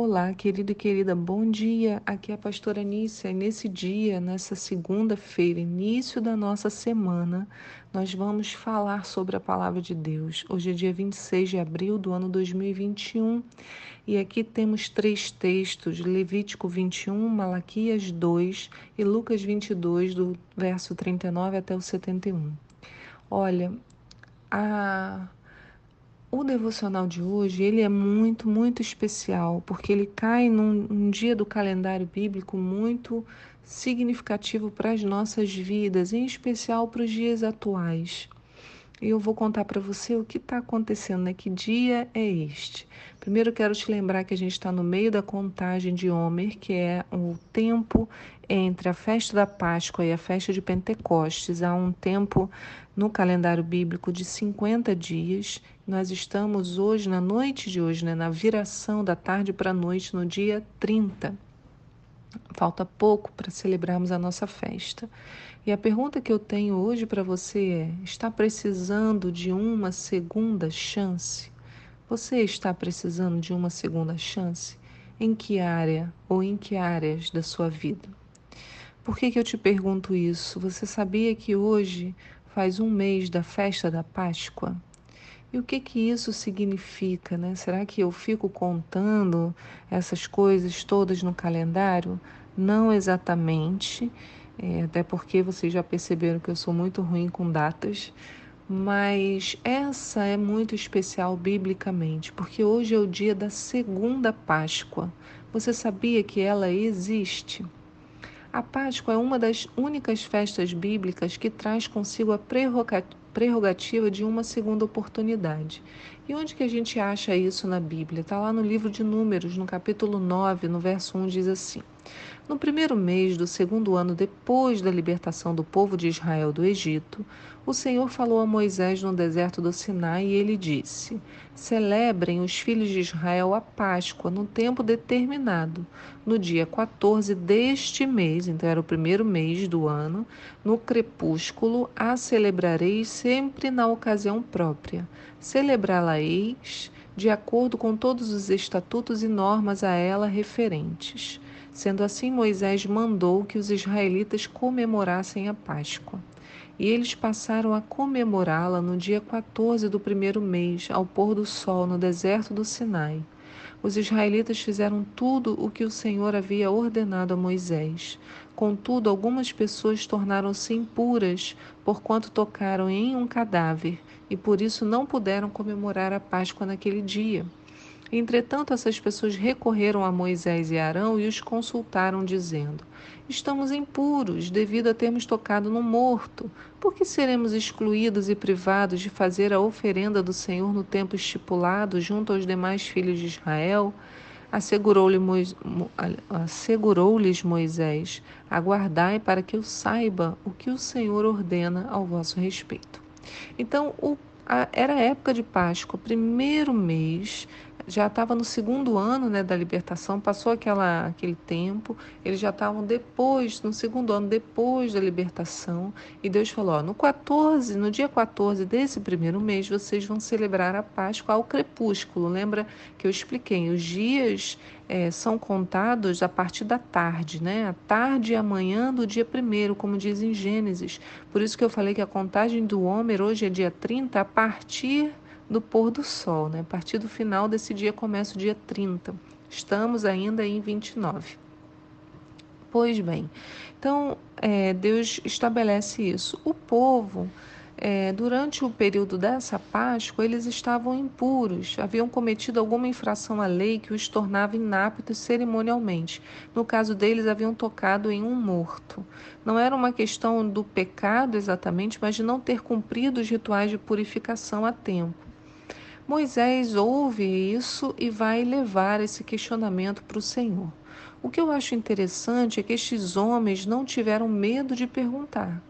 Olá, querido e querida, bom dia. Aqui é a pastora Nícia e nesse dia, nessa segunda-feira, início da nossa semana, nós vamos falar sobre a palavra de Deus. Hoje é dia 26 de abril do ano 2021 e aqui temos três textos: Levítico 21, Malaquias 2 e Lucas 22, do verso 39 até o 71. Olha, a o devocional de hoje, ele é muito, muito especial, porque ele cai num, dia do calendário bíblico muito significativo para as nossas vidas, em especial para os dias atuais. E eu vou contar para você o que está acontecendo, né? Que dia é este? Primeiro quero te lembrar que a gente está no meio da contagem de Homer, que é o tempo entre a festa da Páscoa e a festa de Pentecostes. Há um tempo no calendário bíblico de 50 dias. Nós estamos hoje, na noite de hoje, né, na viração da tarde para a noite, no dia 30. Falta pouco para celebrarmos a nossa festa. E a pergunta que eu tenho hoje para você é: está precisando de uma segunda chance? Você está precisando de uma segunda chance? Em que área ou em que áreas da sua vida? Por que, que eu te pergunto isso? Você sabia que hoje faz um mês da festa da Páscoa. E o que que isso significa, né? Será que eu fico contando essas coisas todas no calendário? Não exatamente, é, até porque vocês já perceberam que eu sou muito ruim com datas, mas essa é muito especial biblicamente, porque hoje é o dia da segunda Páscoa. Você sabia que ela existe? A Páscoa é uma das únicas festas bíblicas que traz consigo a prerrogativa de uma segunda oportunidade. E onde que a gente acha isso na Bíblia? Está lá no livro de Números, no capítulo 9, no verso 1, diz assim: no primeiro mês do segundo ano depois da libertação do povo de Israel do Egito, o Senhor falou a Moisés no deserto do Sinai e ele disse: Celebrem os filhos de Israel a Páscoa no tempo determinado, no dia 14 deste mês, então era o primeiro mês do ano, no crepúsculo, a celebrareis sempre na ocasião própria. Celebrá-la-eis de acordo com todos os estatutos e normas a ela referentes. Sendo assim, Moisés mandou que os israelitas comemorassem a Páscoa. E eles passaram a comemorá-la no dia 14 do primeiro mês, ao pôr do sol, no deserto do Sinai. Os israelitas fizeram tudo o que o Senhor havia ordenado a Moisés. Contudo, algumas pessoas tornaram-se impuras, porquanto tocaram em um cadáver, e por isso não puderam comemorar a Páscoa naquele dia. Entretanto, essas pessoas recorreram a Moisés e Arão e os consultaram, dizendo: Estamos impuros devido a termos tocado no morto. Por que seremos excluídos e privados de fazer a oferenda do Senhor no tempo estipulado junto aos demais filhos de Israel? Assegurou-lhes. Assegurou Moisés: Aguardai para que eu saiba o que o Senhor ordena ao vosso respeito. Então, o... era a época de Páscoa, primeiro mês já estava no segundo ano né, da libertação, passou aquela, aquele tempo, eles já estavam depois, no segundo ano depois da libertação, e Deus falou: ó, no 14, no dia 14 desse primeiro mês, vocês vão celebrar a Páscoa ao crepúsculo. Lembra que eu expliquei? Os dias é, são contados a partir da tarde, né? A tarde e a manhã do dia primeiro, como diz em Gênesis. Por isso que eu falei que a contagem do Homer hoje é dia 30 a partir do pôr do sol. Né? A partir do final desse dia começa o dia 30. Estamos ainda em 29. Pois bem, então é, Deus estabelece isso. O povo, é, durante o período dessa Páscoa, eles estavam impuros, haviam cometido alguma infração à lei que os tornava inaptos cerimonialmente. No caso deles, haviam tocado em um morto. Não era uma questão do pecado exatamente, mas de não ter cumprido os rituais de purificação a tempo. Moisés ouve isso e vai levar esse questionamento para o Senhor. O que eu acho interessante é que estes homens não tiveram medo de perguntar.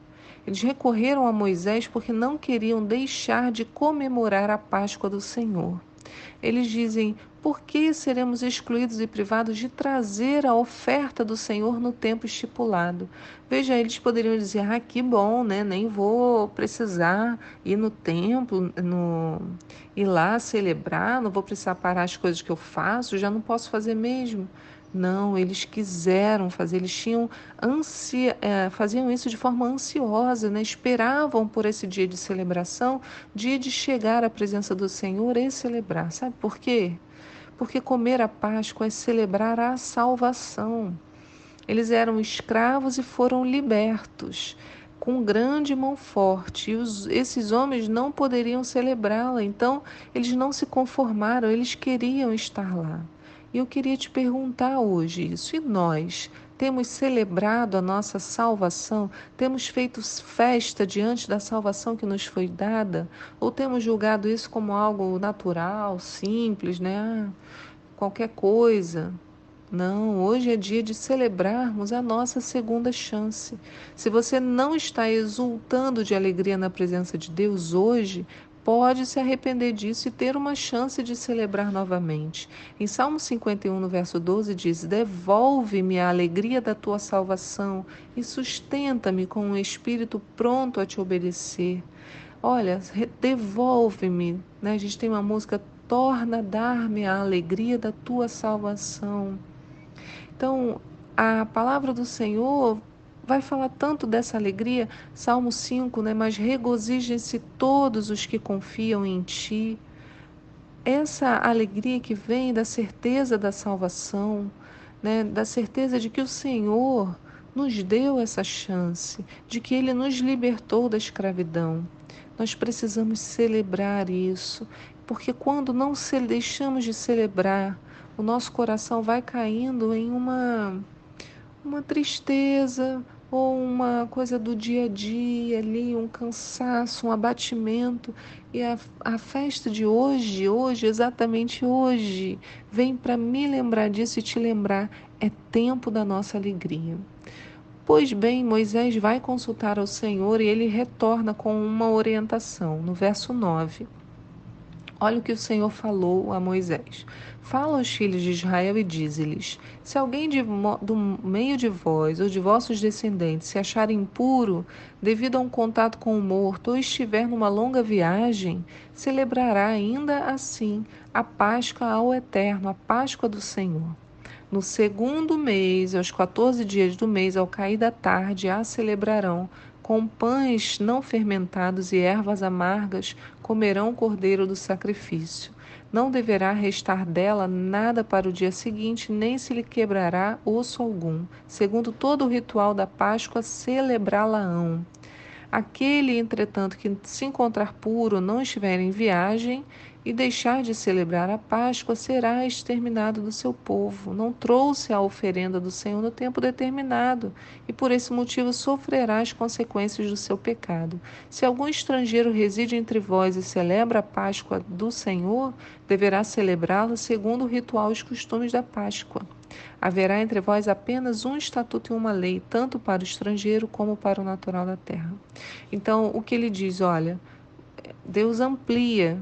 Eles recorreram a Moisés porque não queriam deixar de comemorar a Páscoa do Senhor. Eles dizem: por que seremos excluídos e privados de trazer a oferta do Senhor no tempo estipulado? Veja, eles poderiam dizer: ah, que bom, né? Nem vou precisar ir no templo, no... ir lá celebrar, não vou precisar parar as coisas que eu faço, já não posso fazer mesmo. Não, eles quiseram fazer, eles tinham ansia, é, faziam isso de forma ansiosa, né? esperavam por esse dia de celebração, dia de chegar à presença do Senhor e celebrar. Sabe por quê? Porque comer a Páscoa é celebrar a salvação. Eles eram escravos e foram libertos com grande mão forte. E os, esses homens não poderiam celebrá-la, então eles não se conformaram, eles queriam estar lá. E eu queria te perguntar hoje isso. E nós temos celebrado a nossa salvação? Temos feito festa diante da salvação que nos foi dada? Ou temos julgado isso como algo natural, simples, né? Ah, qualquer coisa? Não, hoje é dia de celebrarmos a nossa segunda chance. Se você não está exultando de alegria na presença de Deus hoje, pode se arrepender disso e ter uma chance de celebrar novamente. Em Salmo 51, no verso 12, diz: Devolve-me a alegria da tua salvação e sustenta-me com um espírito pronto a te obedecer. Olha, devolve-me. Né? A gente tem uma música, torna dar-me a alegria da tua salvação. Então, a palavra do Senhor vai falar tanto dessa alegria, Salmo 5, né? Mas regozijem-se todos os que confiam em ti. Essa alegria que vem da certeza da salvação, né? Da certeza de que o Senhor nos deu essa chance, de que ele nos libertou da escravidão. Nós precisamos celebrar isso, porque quando não deixamos de celebrar, o nosso coração vai caindo em uma uma tristeza, ou uma coisa do dia a dia ali, um cansaço, um abatimento. E a, a festa de hoje, hoje, exatamente hoje, vem para me lembrar disso e te lembrar: é tempo da nossa alegria. Pois bem, Moisés vai consultar ao Senhor e ele retorna com uma orientação. No verso 9. Olha o que o Senhor falou a Moisés. Fala aos filhos de Israel e dize-lhes: Se alguém de, do meio de vós ou de vossos descendentes se achar impuro devido a um contato com o morto ou estiver numa longa viagem, celebrará ainda assim a Páscoa ao Eterno, a Páscoa do Senhor. No segundo mês, aos 14 dias do mês, ao cair da tarde, a celebrarão com pães não fermentados e ervas amargas comerão o cordeiro do sacrifício. Não deverá restar dela nada para o dia seguinte, nem se lhe quebrará osso algum. Segundo todo o ritual da Páscoa, celebrá-la-ão. Aquele, entretanto, que se encontrar puro, não estiver em viagem, e deixar de celebrar a Páscoa, será exterminado do seu povo. Não trouxe a oferenda do Senhor no tempo determinado, e por esse motivo sofrerá as consequências do seu pecado. Se algum estrangeiro reside entre vós e celebra a Páscoa do Senhor, deverá celebrá-la segundo o ritual e os costumes da Páscoa. Haverá entre vós apenas um estatuto e uma lei, tanto para o estrangeiro como para o natural da terra. Então, o que ele diz? Olha, Deus amplia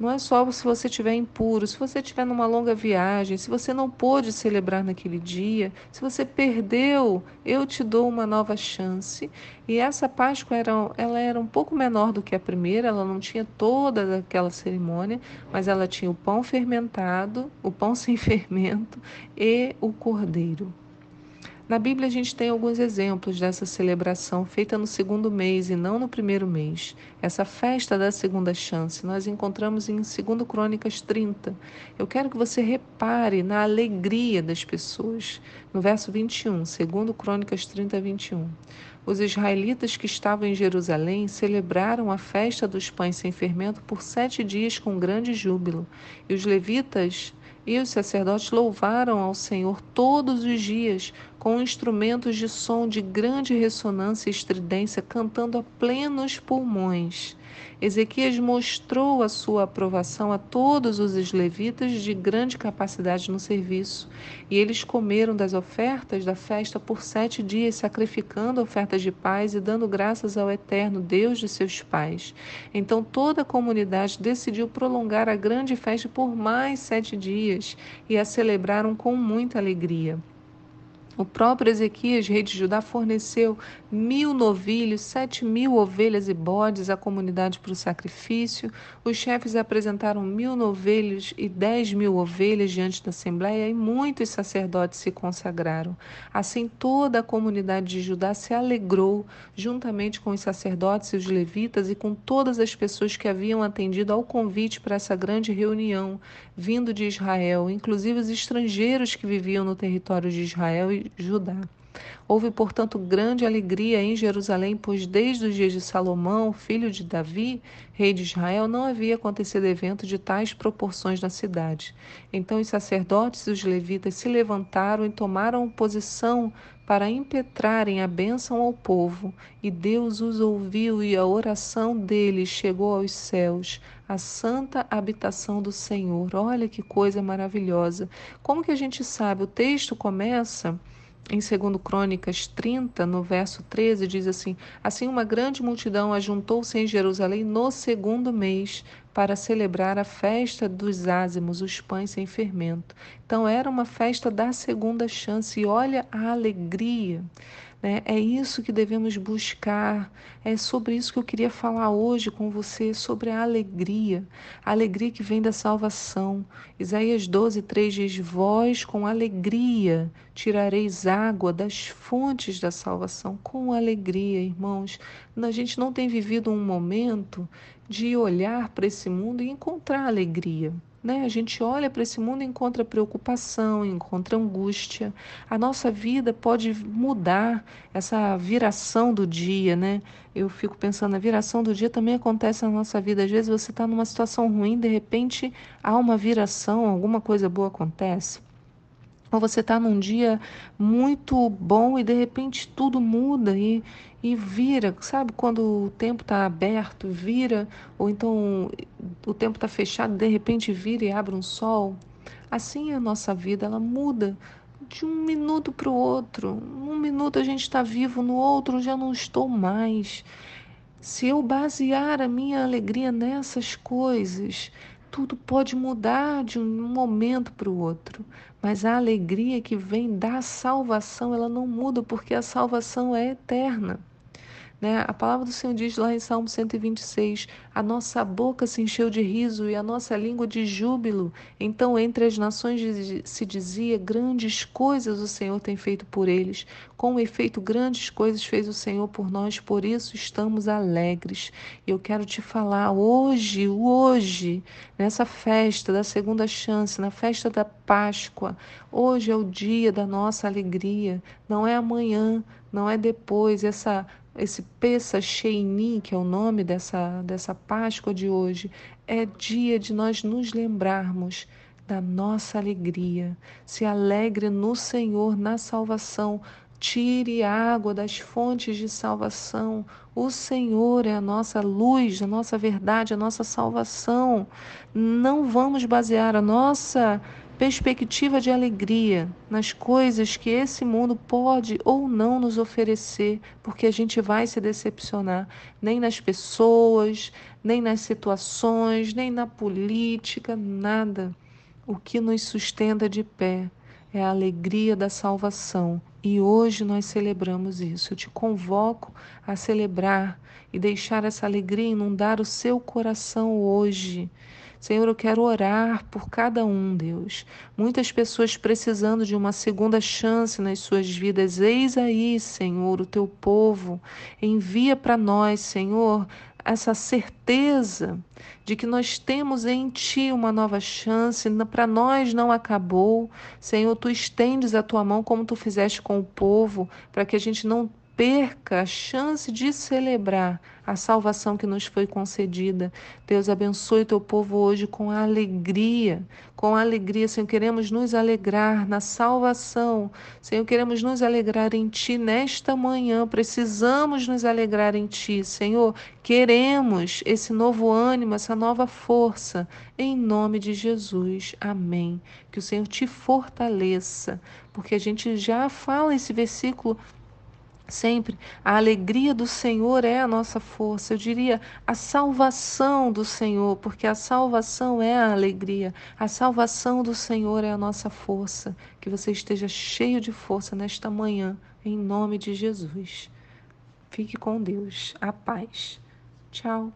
não é só se você estiver impuro, se você estiver numa longa viagem, se você não pôde celebrar naquele dia, se você perdeu, eu te dou uma nova chance. E essa Páscoa era, ela era um pouco menor do que a primeira, ela não tinha toda aquela cerimônia, mas ela tinha o pão fermentado, o pão sem fermento e o cordeiro. Na Bíblia a gente tem alguns exemplos dessa celebração feita no segundo mês e não no primeiro mês. Essa festa da segunda chance nós encontramos em 2 Crônicas 30. Eu quero que você repare na alegria das pessoas. No verso 21, 2 Crônicas 30, 21. Os israelitas que estavam em Jerusalém celebraram a festa dos pães sem fermento por sete dias com grande júbilo. E os levitas e os sacerdotes louvaram ao Senhor todos os dias, com instrumentos de som de grande ressonância e estridência, cantando a plenos pulmões. Ezequias mostrou a sua aprovação a todos os levitas de grande capacidade no serviço, e eles comeram das ofertas da festa por sete dias, sacrificando ofertas de paz e dando graças ao Eterno Deus de seus pais. Então toda a comunidade decidiu prolongar a grande festa por mais sete dias e a celebraram com muita alegria. O próprio Ezequias, rei de Judá, forneceu mil novilhos, sete mil ovelhas e bodes à comunidade para o sacrifício. Os chefes apresentaram mil novilhos e dez mil ovelhas diante da Assembleia e muitos sacerdotes se consagraram. Assim, toda a comunidade de Judá se alegrou, juntamente com os sacerdotes e os levitas e com todas as pessoas que haviam atendido ao convite para essa grande reunião, vindo de Israel, inclusive os estrangeiros que viviam no território de Israel e Judá. Houve, portanto, grande alegria em Jerusalém, pois desde os dias de Salomão, filho de Davi, rei de Israel, não havia acontecido evento de tais proporções na cidade. Então os sacerdotes e os levitas se levantaram e tomaram posição para impetrarem a bênção ao povo, e Deus os ouviu e a oração deles chegou aos céus, a santa habitação do Senhor. Olha que coisa maravilhosa. Como que a gente sabe? O texto começa em 2 Crônicas 30, no verso 13, diz assim: Assim uma grande multidão ajuntou-se em Jerusalém no segundo mês para celebrar a festa dos ázimos, os pães sem fermento. Então era uma festa da segunda chance e olha a alegria né? É isso que devemos buscar. É sobre isso que eu queria falar hoje com você, sobre a alegria. A alegria que vem da salvação. Isaías 12, 3 diz: Vós com alegria tirareis água das fontes da salvação. Com alegria, irmãos. A gente não tem vivido um momento de olhar para esse mundo e encontrar alegria. Né? A gente olha para esse mundo e encontra preocupação, encontra angústia. A nossa vida pode mudar, essa viração do dia, né? Eu fico pensando, a viração do dia também acontece na nossa vida. Às vezes você está numa situação ruim, de repente há uma viração, alguma coisa boa acontece. Ou você está num dia muito bom e de repente tudo muda e, e vira, sabe? Quando o tempo está aberto, vira, ou então o tempo está fechado, de repente vira e abre um sol. Assim é a nossa vida, ela muda de um minuto para o outro. Um minuto a gente está vivo, no outro já não estou mais. Se eu basear a minha alegria nessas coisas, tudo pode mudar de um momento para o outro, mas a alegria que vem da salvação, ela não muda porque a salvação é eterna. Né? A palavra do Senhor diz lá em Salmo 126: A nossa boca se encheu de riso e a nossa língua de júbilo. Então, entre as nações se dizia: Grandes coisas o Senhor tem feito por eles. Com efeito, grandes coisas fez o Senhor por nós, por isso estamos alegres. E eu quero te falar hoje, hoje, nessa festa da segunda chance, na festa da Páscoa, hoje é o dia da nossa alegria, não é amanhã, não é depois. Essa esse Pessa Sheini, que é o nome dessa, dessa Páscoa de hoje, é dia de nós nos lembrarmos da nossa alegria. Se alegre no Senhor, na salvação. Tire água das fontes de salvação. O Senhor é a nossa luz, a nossa verdade, a nossa salvação. Não vamos basear a nossa perspectiva de alegria nas coisas que esse mundo pode ou não nos oferecer, porque a gente vai se decepcionar, nem nas pessoas, nem nas situações, nem na política, nada. O que nos sustenta de pé é a alegria da salvação. E hoje nós celebramos isso. Eu te convoco a celebrar e deixar essa alegria inundar o seu coração hoje. Senhor, eu quero orar por cada um, Deus. Muitas pessoas precisando de uma segunda chance nas suas vidas. Eis aí, Senhor, o teu povo. Envia para nós, Senhor, essa certeza de que nós temos em Ti uma nova chance, para nós não acabou. Senhor, Tu estendes a Tua mão como Tu fizeste com o povo, para que a gente não perca a chance de celebrar a salvação que nos foi concedida. Deus abençoe teu povo hoje com alegria, com alegria, Senhor, queremos nos alegrar na salvação. Senhor, queremos nos alegrar em ti nesta manhã. Precisamos nos alegrar em ti, Senhor. Queremos esse novo ânimo, essa nova força, em nome de Jesus. Amém. Que o Senhor te fortaleça, porque a gente já fala esse versículo sempre. A alegria do Senhor é a nossa força. Eu diria a salvação do Senhor, porque a salvação é a alegria. A salvação do Senhor é a nossa força. Que você esteja cheio de força nesta manhã, em nome de Jesus. Fique com Deus. A paz. Tchau.